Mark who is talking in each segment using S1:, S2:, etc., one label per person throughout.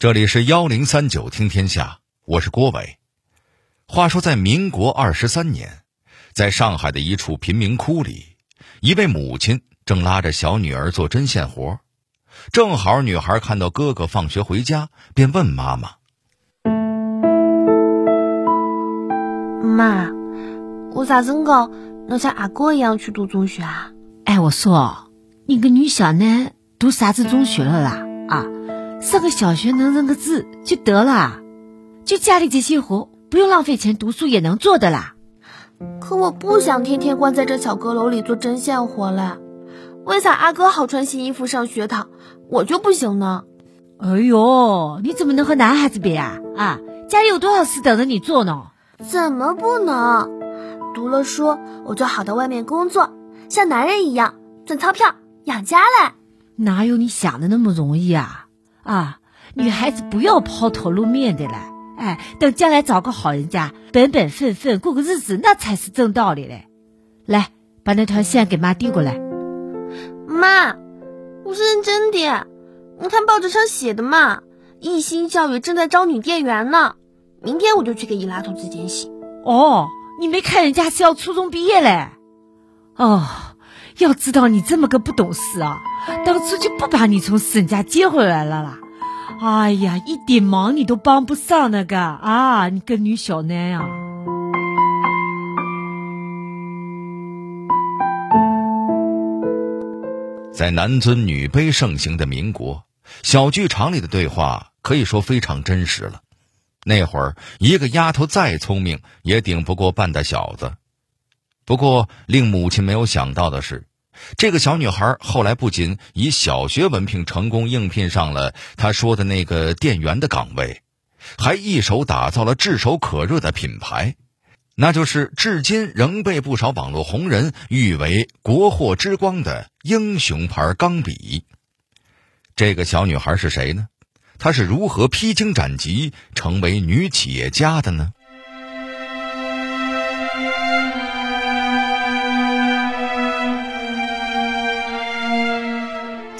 S1: 这里是幺零三九听天下，我是郭伟。话说，在民国二十三年，在上海的一处贫民窟里，一位母亲正拉着小女儿做针线活，正好女孩看到哥哥放学回家，便问妈妈：“
S2: 妈，我啥时候能像阿哥一样去读中学啊？”
S3: 哎，我说，你个女小囡读啥子中学了啦？啊？上个小学能认个字就得了，就家里这些活不用浪费钱读书也能做的啦。
S2: 可我不想天天关在这小阁楼里做针线活了。为啥阿哥好穿新衣服上学堂，我就不行呢？
S3: 哎呦，你怎么能和男孩子比啊？啊，家里有多少事等着你做呢？
S2: 怎么不能？读了书，我就好到外面工作，像男人一样赚钞票养家嘞。
S3: 哪有你想的那么容易啊？啊，女孩子不要抛头露面的了，哎，等将来找个好人家，本本分分过个日子，那才是正道理嘞。来，把那条线给妈递过来。
S2: 妈，我是认真的，你看报纸上写的嘛，一心教育正在招女店员呢，明天我就去给伊拉同志见习。
S3: 哦，你没看人家是要初中毕业嘞？哦，要知道你这么个不懂事啊！当初就不把你从沈家接回来了啦！哎呀，一点忙你都帮不上那个啊！你个女小囡啊！
S1: 在男尊女卑盛行的民国，小剧场里的对话可以说非常真实了。那会儿，一个丫头再聪明，也顶不过半大小子。不过，令母亲没有想到的是。这个小女孩后来不仅以小学文凭成功应聘上了她说的那个店员的岗位，还一手打造了炙手可热的品牌，那就是至今仍被不少网络红人誉为“国货之光”的英雄牌钢笔。这个小女孩是谁呢？她是如何披荆斩棘成为女企业家的呢？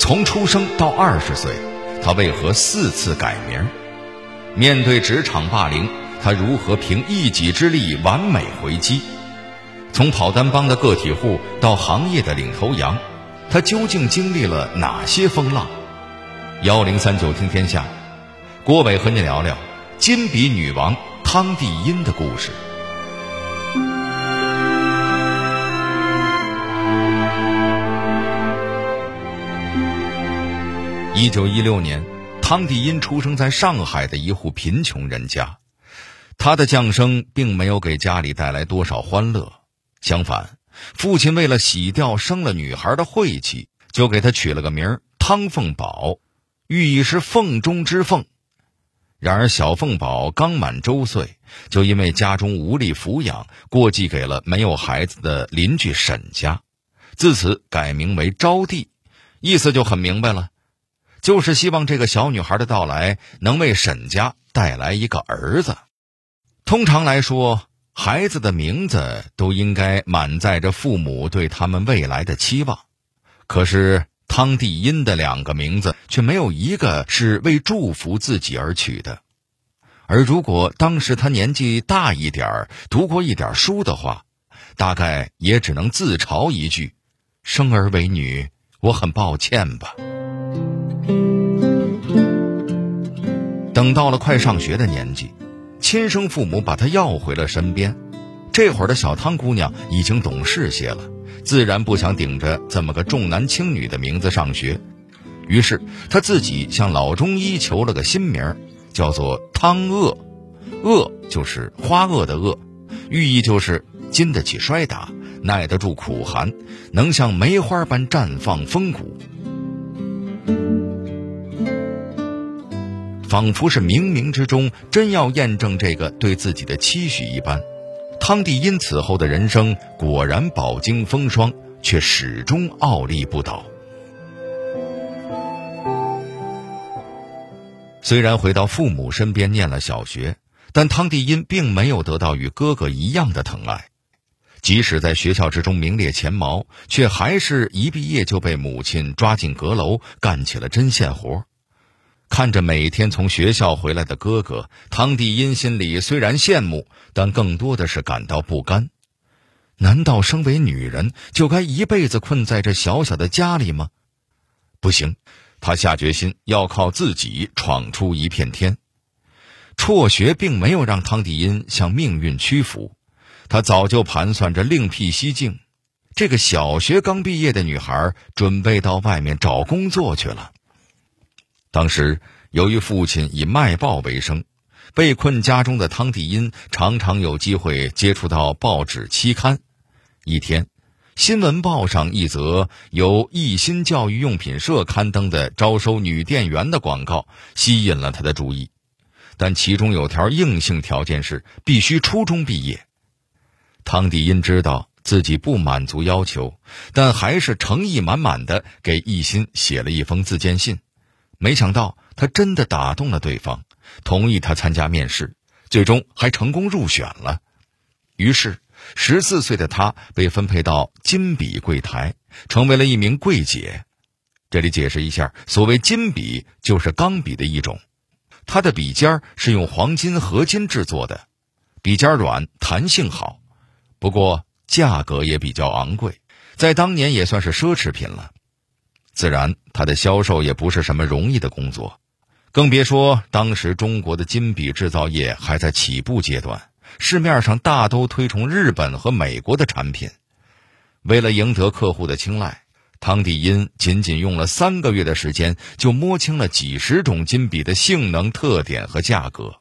S1: 从出生到二十岁，他为何四次改名？面对职场霸凌，他如何凭一己之力完美回击？从跑单帮的个体户到行业的领头羊，他究竟经历了哪些风浪？幺零三九听天下，郭伟和你聊聊金笔女王汤帝音的故事。一九一六年，汤帝音出生在上海的一户贫穷人家。他的降生并没有给家里带来多少欢乐，相反，父亲为了洗掉生了女孩的晦气，就给他取了个名儿汤凤宝，寓意是凤中之凤。然而，小凤宝刚满周岁，就因为家中无力抚养，过继给了没有孩子的邻居沈家，自此改名为招娣，意思就很明白了。就是希望这个小女孩的到来能为沈家带来一个儿子。通常来说，孩子的名字都应该满载着父母对他们未来的期望。可是汤帝音的两个名字却没有一个是为祝福自己而取的。而如果当时他年纪大一点儿，读过一点书的话，大概也只能自嘲一句：“生儿为女，我很抱歉吧。”等到了快上学的年纪，亲生父母把她要回了身边。这会儿的小汤姑娘已经懂事些了，自然不想顶着这么个重男轻女的名字上学。于是她自己向老中医求了个新名儿，叫做汤萼。萼就是花萼的萼，寓意就是经得起摔打，耐得住苦寒，能像梅花般绽放风骨。仿佛是冥冥之中真要验证这个对自己的期许一般，汤帝因此后的人生果然饱经风霜，却始终傲立不倒。虽然回到父母身边念了小学，但汤帝因并没有得到与哥哥一样的疼爱，即使在学校之中名列前茅，却还是一毕业就被母亲抓进阁楼干起了针线活。看着每天从学校回来的哥哥，汤蒂因心里虽然羡慕，但更多的是感到不甘。难道身为女人就该一辈子困在这小小的家里吗？不行，她下决心要靠自己闯出一片天。辍学并没有让汤蒂因向命运屈服，她早就盘算着另辟蹊径。这个小学刚毕业的女孩准备到外面找工作去了。当时，由于父亲以卖报为生，被困家中的汤蒂因常常有机会接触到报纸期刊。一天，新闻报上一则由一心教育用品社刊登的招收女店员的广告吸引了他的注意，但其中有条硬性条件是必须初中毕业。汤蒂因知道。自己不满足要求，但还是诚意满满的给一心写了一封自荐信。没想到他真的打动了对方，同意他参加面试，最终还成功入选了。于是，十四岁的他被分配到金笔柜台，成为了一名柜姐。这里解释一下，所谓金笔就是钢笔的一种，它的笔尖是用黄金合金制作的，笔尖软，弹性好。不过。价格也比较昂贵，在当年也算是奢侈品了。自然，它的销售也不是什么容易的工作，更别说当时中国的金笔制造业还在起步阶段，市面上大都推崇日本和美国的产品。为了赢得客户的青睐，汤蒂因仅仅用了三个月的时间，就摸清了几十种金笔的性能特点和价格。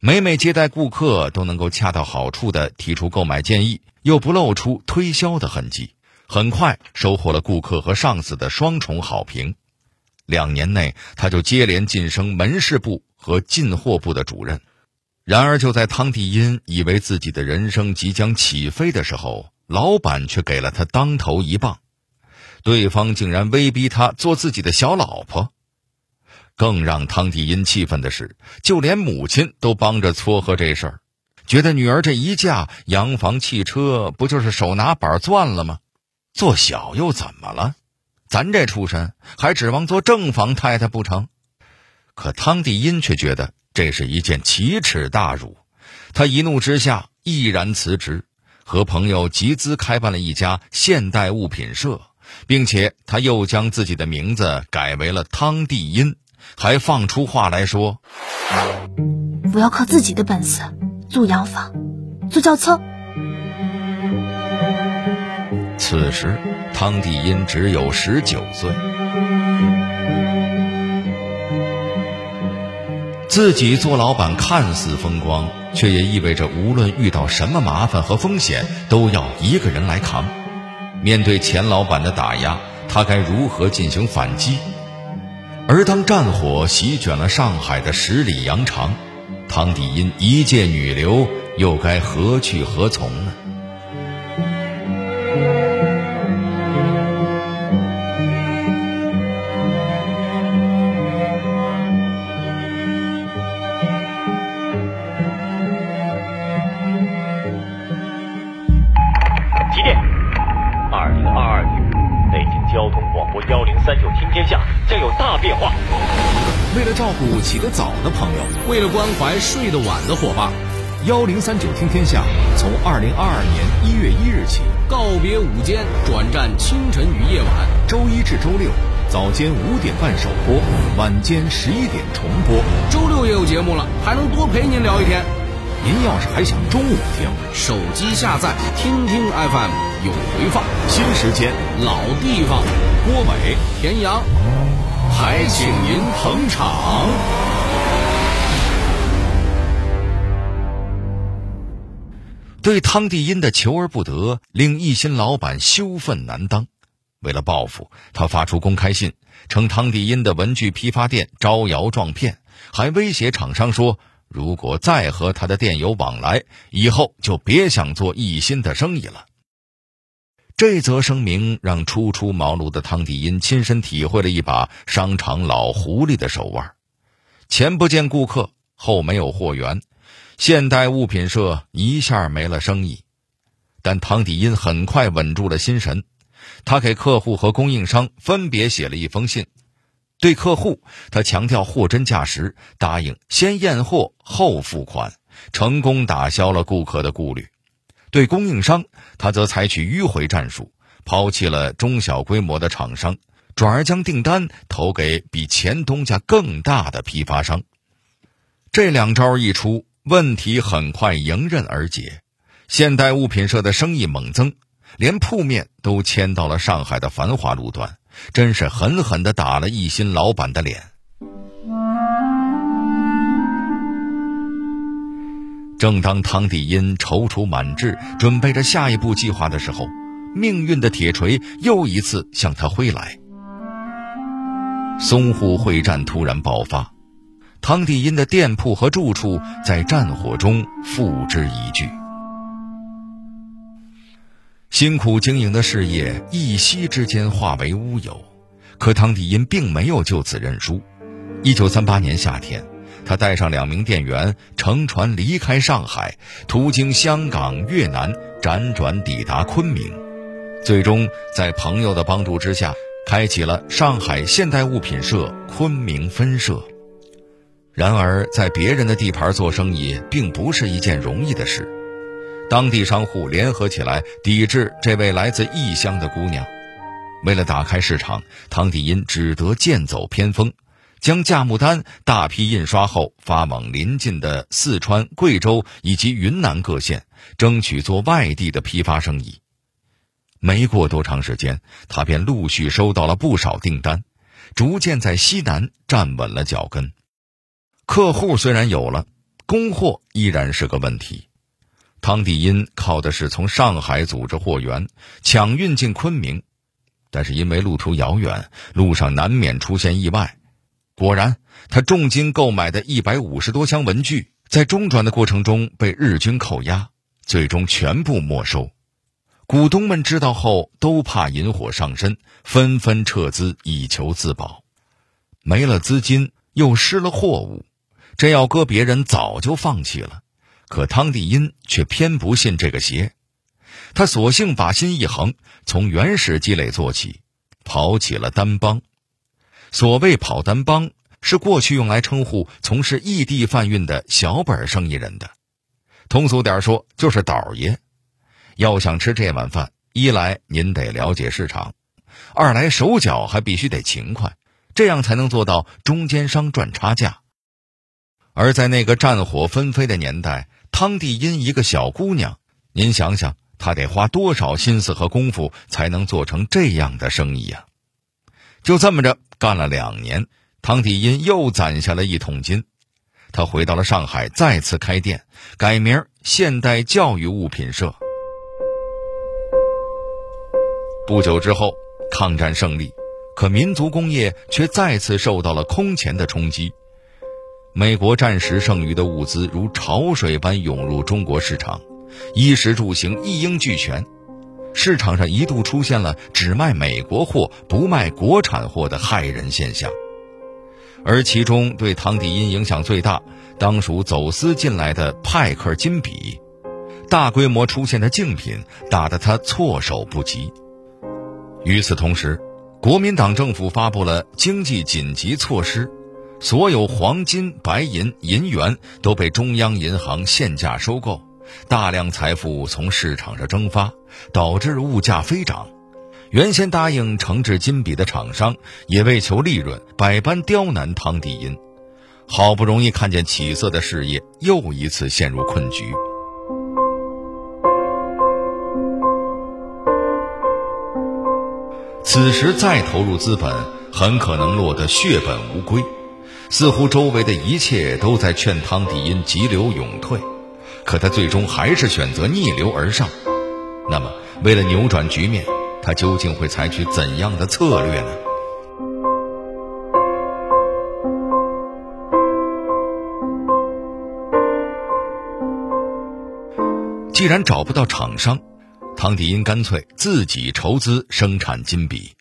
S1: 每每接待顾客，都能够恰到好处地提出购买建议，又不露出推销的痕迹，很快收获了顾客和上司的双重好评。两年内，他就接连晋升门市部和进货部的主任。然而，就在汤蒂因以为自己的人生即将起飞的时候，老板却给了他当头一棒，对方竟然威逼他做自己的小老婆。更让汤蒂因气愤的是，就连母亲都帮着撮合这事儿，觉得女儿这一嫁，洋房、汽车不就是手拿板赚了吗？做小又怎么了？咱这出身还指望做正房太太不成？可汤蒂因却觉得这是一件奇耻大辱，他一怒之下毅然辞职，和朋友集资开办了一家现代物品社，并且他又将自己的名字改为了汤蒂因。还放出话来说：“
S2: 我要靠自己的本事租洋房、坐轿车。”
S1: 此时，汤蒂因只有十九岁，自己做老板看似风光，却也意味着无论遇到什么麻烦和风险，都要一个人来扛。面对钱老板的打压，他该如何进行反击？而当战火席卷了上海的十里洋场，汤蒂因一介女流又该何去何从呢？
S4: 了照顾起得早的朋友，为了关怀睡得晚的伙伴，幺零三九听天下从二零二二年一月一日起告别午间，转战清晨与夜晚，周一至周六早间五点半首播，晚间十一点重播。周六也有节目了，还能多陪您聊一天。您要是还想中午听，手机下载听听 FM 有回放，新时间老地方，郭伟田阳。还请您捧场。
S1: 对汤蒂因的求而不得，令一心老板羞愤难当。为了报复，他发出公开信，称汤蒂因的文具批发店招摇撞骗，还威胁厂商说，如果再和他的店有往来，以后就别想做一心的生意了。这则声明让初出茅庐的汤蒂因亲身体会了一把商场老狐狸的手腕，前不见顾客，后没有货源，现代物品社一下没了生意。但汤迪因很快稳住了心神，他给客户和供应商分别写了一封信，对客户，他强调货真价实，答应先验货后付款，成功打消了顾客的顾虑。对供应商，他则采取迂回战术，抛弃了中小规模的厂商，转而将订单投给比前东家更大的批发商。这两招一出，问题很快迎刃而解。现代物品社的生意猛增，连铺面都迁到了上海的繁华路段。真是狠狠地打了一心老板的脸。正当汤帝因踌躇满志，准备着下一步计划的时候，命运的铁锤又一次向他挥来。淞沪会战突然爆发，汤帝因的店铺和住处在战火中付之一炬。辛苦经营的事业一夕之间化为乌有，可汤帝因并没有就此认输。一九三八年夏天，他带上两名店员乘船离开上海，途经香港、越南，辗转抵达昆明，最终在朋友的帮助之下，开启了上海现代物品社昆明分社。然而，在别人的地盘做生意，并不是一件容易的事。当地商户联合起来抵制这位来自异乡的姑娘。为了打开市场，汤帝殷只得剑走偏锋，将价目单大批印刷后发往邻近的四川、贵州以及云南各县，争取做外地的批发生意。没过多长时间，他便陆续收到了不少订单，逐渐在西南站稳了脚跟。客户虽然有了，供货依然是个问题。汤帝殷靠的是从上海组织货源抢运进昆明，但是因为路途遥远，路上难免出现意外。果然，他重金购买的一百五十多箱文具，在中转的过程中被日军扣押，最终全部没收。股东们知道后，都怕引火上身，纷纷撤资以求自保。没了资金，又失了货物，这要搁别人早就放弃了。可汤帝因却偏不信这个邪，他索性把心一横，从原始积累做起，跑起了单帮。所谓跑单帮，是过去用来称呼从事异地贩运的小本生意人的，通俗点说就是倒爷。要想吃这碗饭，一来您得了解市场，二来手脚还必须得勤快，这样才能做到中间商赚差价。而在那个战火纷飞的年代，汤帝殷一个小姑娘，您想想，她得花多少心思和功夫才能做成这样的生意呀？就这么着干了两年，汤帝殷又攒下了一桶金，他回到了上海，再次开店，改名现代教育物品社。不久之后，抗战胜利，可民族工业却再次受到了空前的冲击。美国战时剩余的物资如潮水般涌入中国市场，衣食住行一应俱全，市场上一度出现了只卖美国货不卖国产货的害人现象。而其中对唐迪因影响最大，当属走私进来的派克金笔，大规模出现的竞品打得他措手不及。与此同时，国民党政府发布了经济紧急措施。所有黄金、白银、银元都被中央银行限价收购，大量财富从市场上蒸发，导致物价飞涨。原先答应承制金笔的厂商也为求利润，百般刁难汤迪因。好不容易看见起色的事业，又一次陷入困局。此时再投入资本，很可能落得血本无归。似乎周围的一切都在劝汤迪因急流勇退，可他最终还是选择逆流而上。那么，为了扭转局面，他究竟会采取怎样的策略呢？既然找不到厂商，汤迪因干脆自己筹资生产金笔。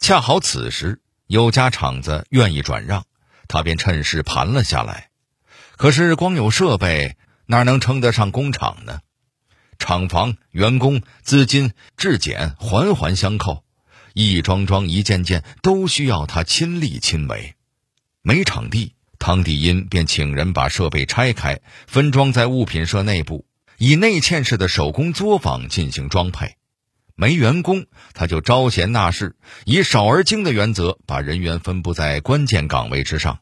S1: 恰好此时有家厂子愿意转让。他便趁势盘了下来，可是光有设备哪能称得上工厂呢？厂房、员工、资金、质检环环相扣，一桩桩、一件件都需要他亲力亲为。没场地，汤迪因便请人把设备拆开，分装在物品社内部，以内嵌式的手工作坊进行装配。没员工，他就招贤纳士，以少而精的原则，把人员分布在关键岗位之上，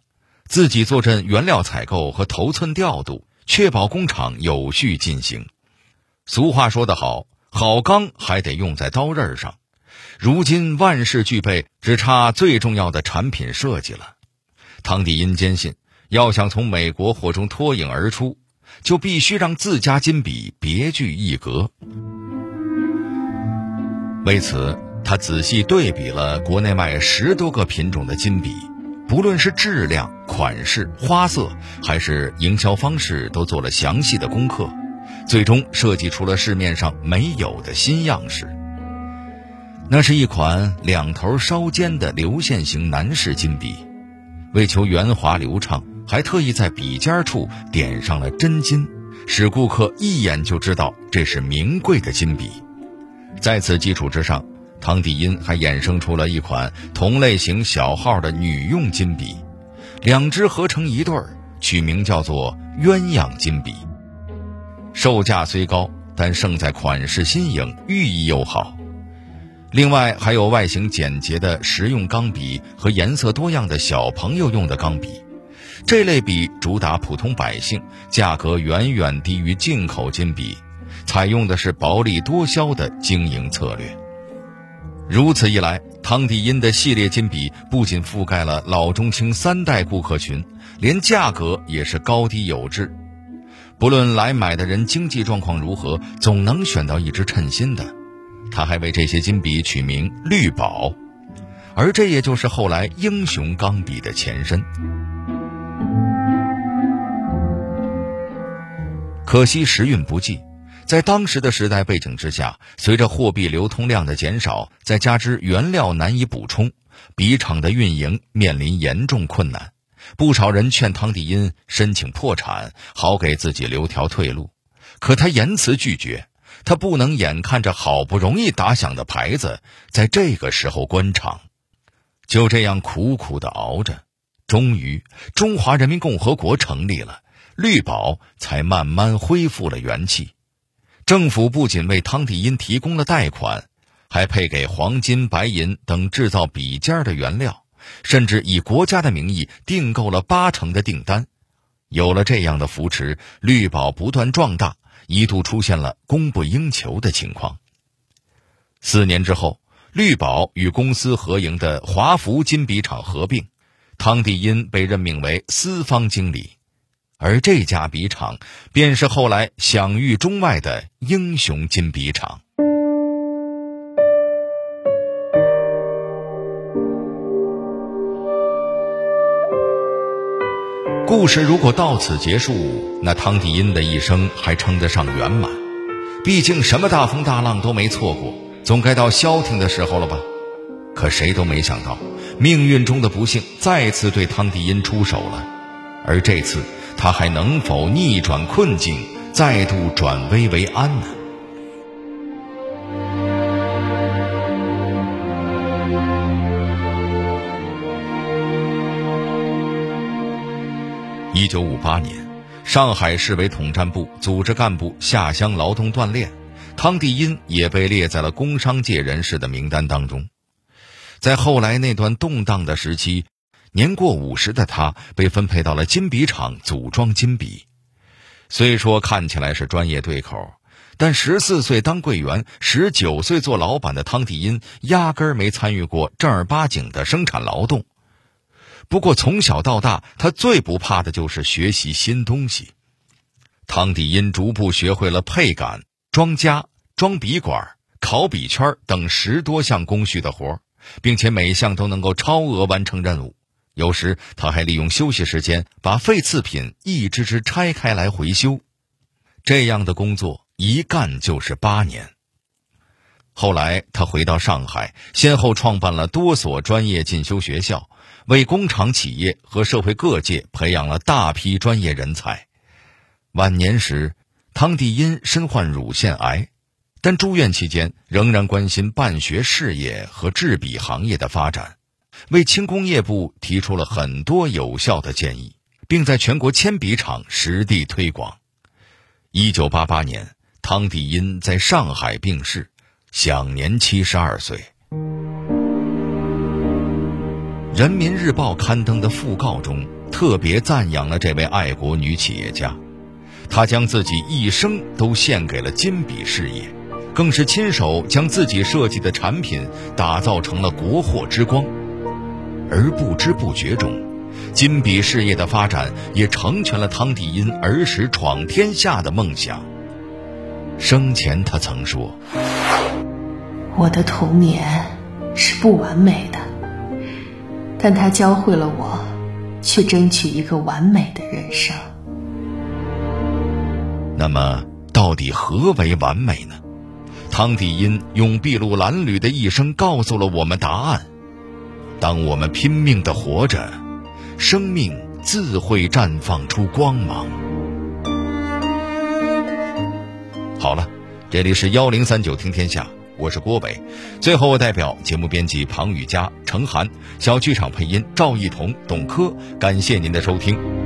S1: 自己坐镇原料采购和头寸调度，确保工厂有序进行。俗话说得好，好钢还得用在刀刃上。如今万事俱备，只差最重要的产品设计了。汤迪因坚信，要想从美国货中脱颖而出，就必须让自家金笔别具一格。为此，他仔细对比了国内外十多个品种的金笔，不论是质量、款式、花色，还是营销方式，都做了详细的功课，最终设计出了市面上没有的新样式。那是一款两头稍尖的流线型男士金笔，为求圆滑流畅，还特意在笔尖处点上了真金，使顾客一眼就知道这是名贵的金笔。在此基础之上，汤帝因还衍生出了一款同类型小号的女用金笔，两只合成一对儿，取名叫做鸳鸯金笔。售价虽高，但胜在款式新颖，寓意又好。另外还有外形简洁的实用钢笔和颜色多样的小朋友用的钢笔，这类笔主打普通百姓，价格远远低于进口金笔。采用的是薄利多销的经营策略。如此一来，汤帝因的系列金笔不仅覆盖了老中青三代顾客群，连价格也是高低有致。不论来买的人经济状况如何，总能选到一支称心的。他还为这些金笔取名“绿宝”，而这也就是后来英雄钢笔的前身。可惜时运不济。在当时的时代背景之下，随着货币流通量的减少，再加之原料难以补充，笔厂的运营面临严重困难。不少人劝汤帝因申请破产，好给自己留条退路，可他严词拒绝。他不能眼看着好不容易打响的牌子，在这个时候关厂。就这样苦苦的熬着，终于中华人民共和国成立了，绿宝才慢慢恢复了元气。政府不仅为汤帝因提供了贷款，还配给黄金、白银等制造笔尖的原料，甚至以国家的名义订购了八成的订单。有了这样的扶持，绿宝不断壮大，一度出现了供不应求的情况。四年之后，绿宝与公司合营的华福金笔厂合并，汤帝因被任命为私方经理。而这家笔厂，便是后来享誉中外的英雄金笔厂。故事如果到此结束，那汤迪因的一生还称得上圆满。毕竟什么大风大浪都没错过，总该到消停的时候了吧？可谁都没想到，命运中的不幸再次对汤迪因出手了，而这次。他还能否逆转困境，再度转危为安呢？一九五八年，上海市委统战部组织干部下乡劳动锻炼，汤帝因也被列在了工商界人士的名单当中。在后来那段动荡的时期。年过五十的他被分配到了金笔厂组装金笔，虽说看起来是专业对口，但十四岁当柜员，十九岁做老板的汤迪因压根儿没参与过正儿八经的生产劳动。不过从小到大，他最不怕的就是学习新东西。汤迪因逐步学会了配杆、装夹、装笔管、烤笔圈等十多项工序的活并且每项都能够超额完成任务。有时他还利用休息时间把废次品一只只拆开来回修，这样的工作一干就是八年。后来他回到上海，先后创办了多所专业进修学校，为工厂企业和社会各界培养了大批专业人才。晚年时，汤帝因身患乳腺癌，但住院期间仍然关心办学事业和制笔行业的发展，为轻工业部提出了很多有效的建议，并在全国铅笔厂实地推广。一九八八年，汤地因在上海病逝，享年七十二岁。人民日报刊登的讣告中，特别赞扬了这位爱国女企业家，她将自己一生都献给了金笔事业，更是亲手将自己设计的产品打造成了国货之光。而不知不觉中，金笔事业的发展也成全了汤地因儿时闯天下的梦想。生前，他曾说：“
S5: 我的童年是不完美的。”但他教会了我，去争取一个完美的人生。
S1: 那么，到底何为完美呢？汤底因用筚路蓝缕的一生告诉了我们答案。当我们拼命的活着，生命自会绽放出光芒。好了，这里是幺零三九听天下。我是郭伟，最后我代表节目编辑庞雨佳、程涵，小剧场配音赵一彤、董珂，感谢您的收听。